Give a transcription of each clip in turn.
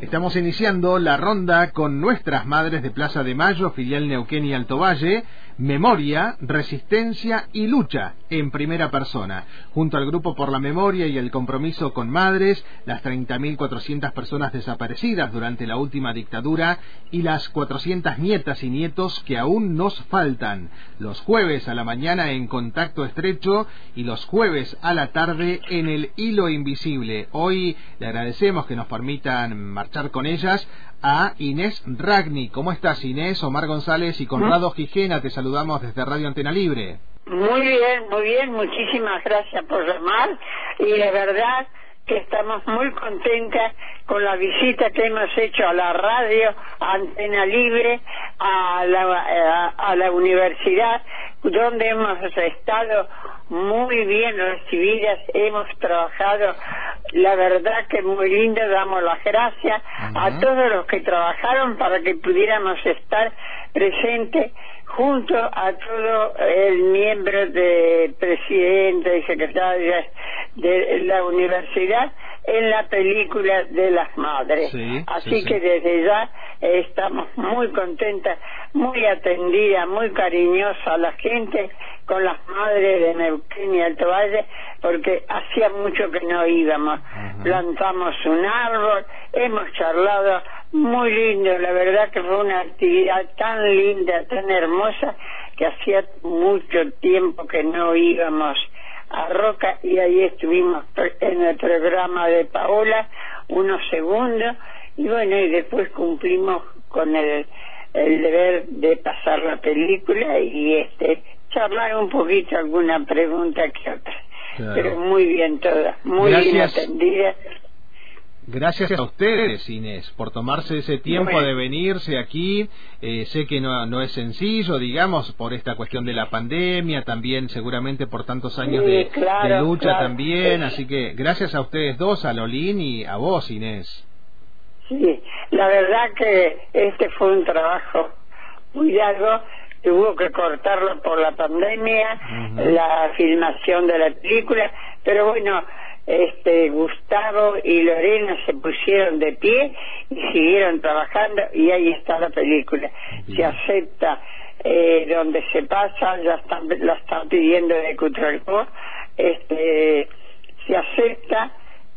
Estamos iniciando la ronda con nuestras madres de Plaza de Mayo, filial Neuquén y Alto Valle, Memoria, Resistencia y Lucha en primera persona, junto al Grupo por la Memoria y el Compromiso con Madres, las 30.400 personas desaparecidas durante la última dictadura y las 400 nietas y nietos que aún nos faltan. Los jueves a la mañana en Contacto Estrecho y los jueves a la tarde en el Hilo Invisible. Hoy le agradecemos que nos permitan marchar con ellas a Inés Ragni. ¿Cómo estás, Inés? Omar González y Conrado Gijena, te saludamos desde Radio Antena Libre. Muy bien, muy bien, muchísimas gracias por llamar y la verdad que estamos muy contentas con la visita que hemos hecho a la radio, Antena Libre, a la, a la universidad, donde hemos estado muy bien recibidas, hemos trabajado, la verdad que muy lindo, damos las gracias a todos los que trabajaron para que pudiéramos estar presentes junto a todo el miembro de presidente y secretario de la universidad en la película de las madres. Así que desde ya estamos muy contentas, muy atendidas, muy cariñosa a la gente con las madres de Neuquén y Alto Valle, porque hacía mucho que no íbamos. Plantamos un árbol, hemos charlado, muy lindo, la verdad que fue una actividad tan linda, tan hermosa, que hacía mucho tiempo que no íbamos a Roca y ahí estuvimos en el programa de Paola unos segundos y bueno, y después cumplimos con el, el deber de pasar la película y este charlar un poquito alguna pregunta que otra. Pero muy bien toda, muy bien atendida. Gracias a ustedes, Inés, por tomarse ese tiempo de venirse aquí. Eh, sé que no, no es sencillo, digamos, por esta cuestión de la pandemia, también seguramente por tantos años de, lucha también. Así que gracias a ustedes dos, a Lolín y a vos, Inés. Sí, la verdad que este fue un trabajo muy largo. Tuvo que cortarlo por la pandemia, la filmación de la película, pero bueno, este Gustavo y Lorena se pusieron de pie y siguieron trabajando y ahí está la película. Se acepta eh, donde se pasa, ya están, la están pidiendo de Cutralcó, este, se acepta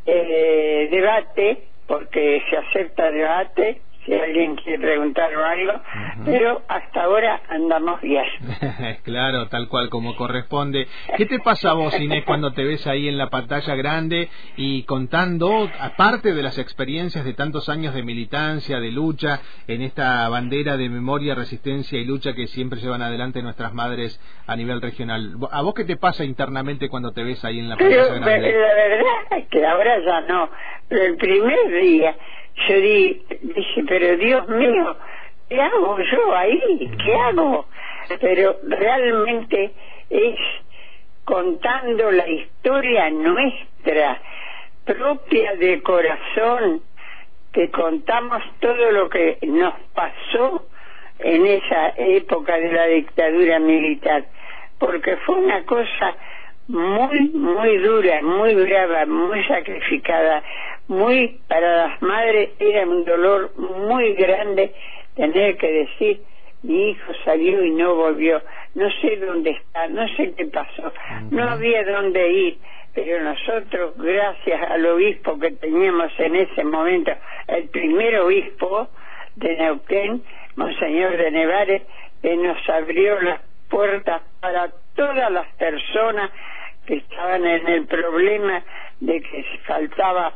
eh, debate, porque se acepta debate, si alguien quiere preguntar algo, pero hasta ahora andamos bien. claro, tal cual como corresponde. ¿Qué te pasa a vos, Inés, cuando te ves ahí en la pantalla grande y contando, aparte de las experiencias de tantos años de militancia, de lucha, en esta bandera de memoria, resistencia y lucha que siempre llevan adelante nuestras madres a nivel regional? ¿A vos qué te pasa internamente cuando te ves ahí en la pantalla grande? La verdad es que ahora ya no. El primer día yo dije, pero Dios mío, ¿qué hago yo ahí? ¿Qué hago? Pero realmente es contando la historia nuestra, propia de corazón, que contamos todo lo que nos pasó en esa época de la dictadura militar, porque fue una cosa muy, muy dura, muy brava, muy sacrificada, muy, para las madres era un dolor muy grande tener que decir, mi hijo salió y no volvió, no sé dónde está, no sé qué pasó, no había dónde ir, pero nosotros, gracias al obispo que teníamos en ese momento, el primer obispo de Neuquén, Monseñor de Nevares, que nos abrió las puertas para todas las personas que estaban en el problema de que faltaba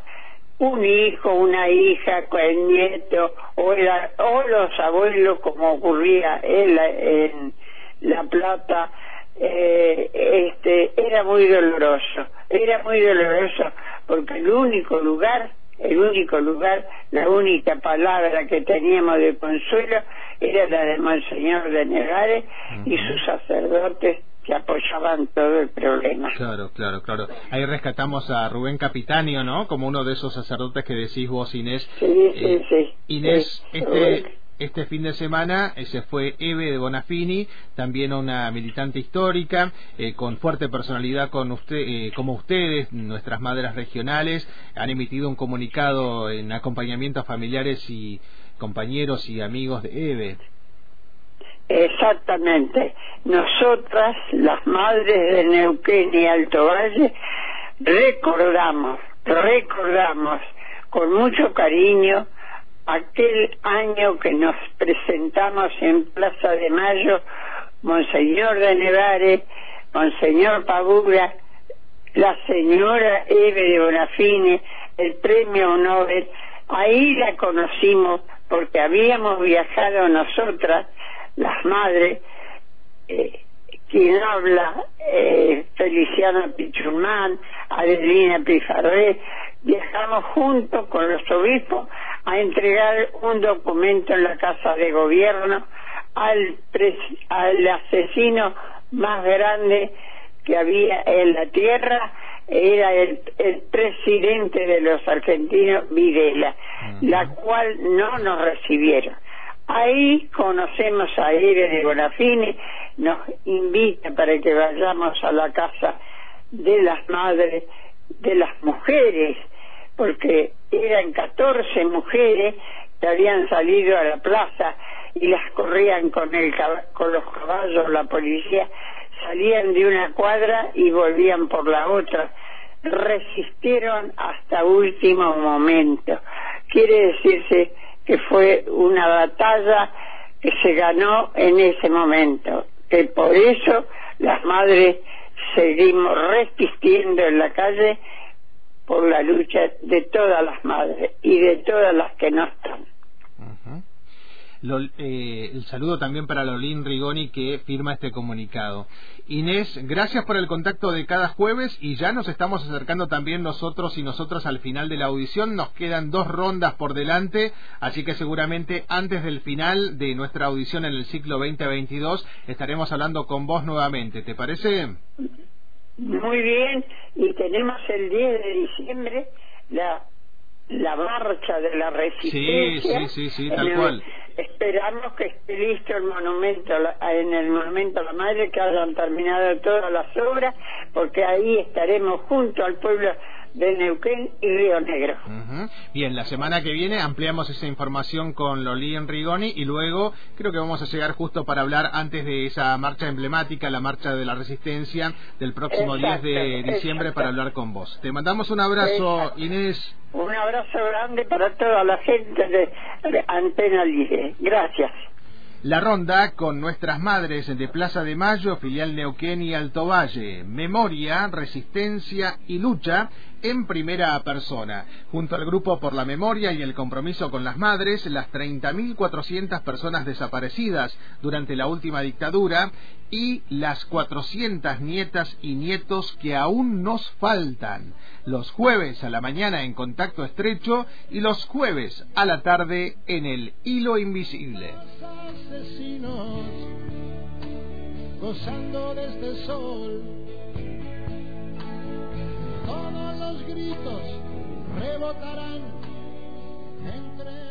un hijo, una hija, el nieto o, o los abuelos como ocurría en La, en la Plata, eh, este, era muy doloroso, era muy doloroso porque el único lugar, el único lugar, la única palabra que teníamos de consuelo era la de Monseñor de Negares y sus sacerdotes que apoyaban todo el problema. Claro, claro, claro. Ahí rescatamos a Rubén Capitanio, ¿no? Como uno de esos sacerdotes que decís vos, Inés. Sí, sí, eh, sí. Inés, este, este fin de semana se fue Eve de Bonafini, también una militante histórica, eh, con fuerte personalidad con usted, eh, como ustedes, nuestras madres regionales, han emitido un comunicado en acompañamiento a familiares y compañeros y amigos de Eve. Exactamente. Nosotras, las madres de Neuquén y Alto Valle, recordamos, recordamos con mucho cariño aquel año que nos presentamos en Plaza de Mayo, Monseñor de Nevare, Monseñor Pagura, la señora Eve de Bonafine, el premio Nobel, ahí la conocimos porque habíamos viajado nosotras, las madres, eh, quien habla, eh, Feliciana Pichumán, Adelina Pifarré, viajamos juntos con los obispos a entregar un documento en la Casa de Gobierno al, al asesino más grande que había en la tierra, era el, el presidente de los argentinos, Videla, la cual no nos recibieron. Ahí conocemos a de Bonafini, nos invita para que vayamos a la casa de las madres, de las mujeres, porque eran 14 mujeres que habían salido a la plaza y las corrían con, el, con los caballos, la policía, salían de una cuadra y volvían por la otra. Resistieron hasta último momento. Quiere decirse que fue una batalla que se ganó en ese momento, que por eso las madres seguimos resistiendo en la calle por la lucha de todas las madres y de todas las que no están. Eh, el saludo también para Lolín Rigoni que firma este comunicado. Inés, gracias por el contacto de cada jueves y ya nos estamos acercando también nosotros y nosotras al final de la audición. Nos quedan dos rondas por delante, así que seguramente antes del final de nuestra audición en el ciclo 2022 estaremos hablando con vos nuevamente. ¿Te parece? Muy bien, y tenemos el 10 de diciembre la la marcha de la resistencia. Sí, sí, sí, tal cual. Esperamos que esté listo el monumento, en el monumento a la madre, que hayan terminado todas las obras, porque ahí estaremos junto al pueblo de Neuquén y Río Negro. Bien, la semana que viene ampliamos esa información con Lolín Rigoni y luego creo que vamos a llegar justo para hablar antes de esa marcha emblemática, la marcha de la resistencia del próximo 10 de diciembre para hablar con vos. Te mandamos un abrazo, Inés. Un abrazo grande para toda la gente de, Antena Libre. Gracias. La ronda con nuestras madres de Plaza de Mayo, filial Neuquén y Alto Valle. Memoria, resistencia y lucha en primera persona. Junto al Grupo por la Memoria y el Compromiso con las Madres, las 30.400 personas desaparecidas durante la última dictadura y las 400 nietas y nietos que aún nos faltan. Los jueves a la mañana en contacto estrecho y los jueves a la tarde en el hilo invisible. gozando de este sol los gritos rebotarán entre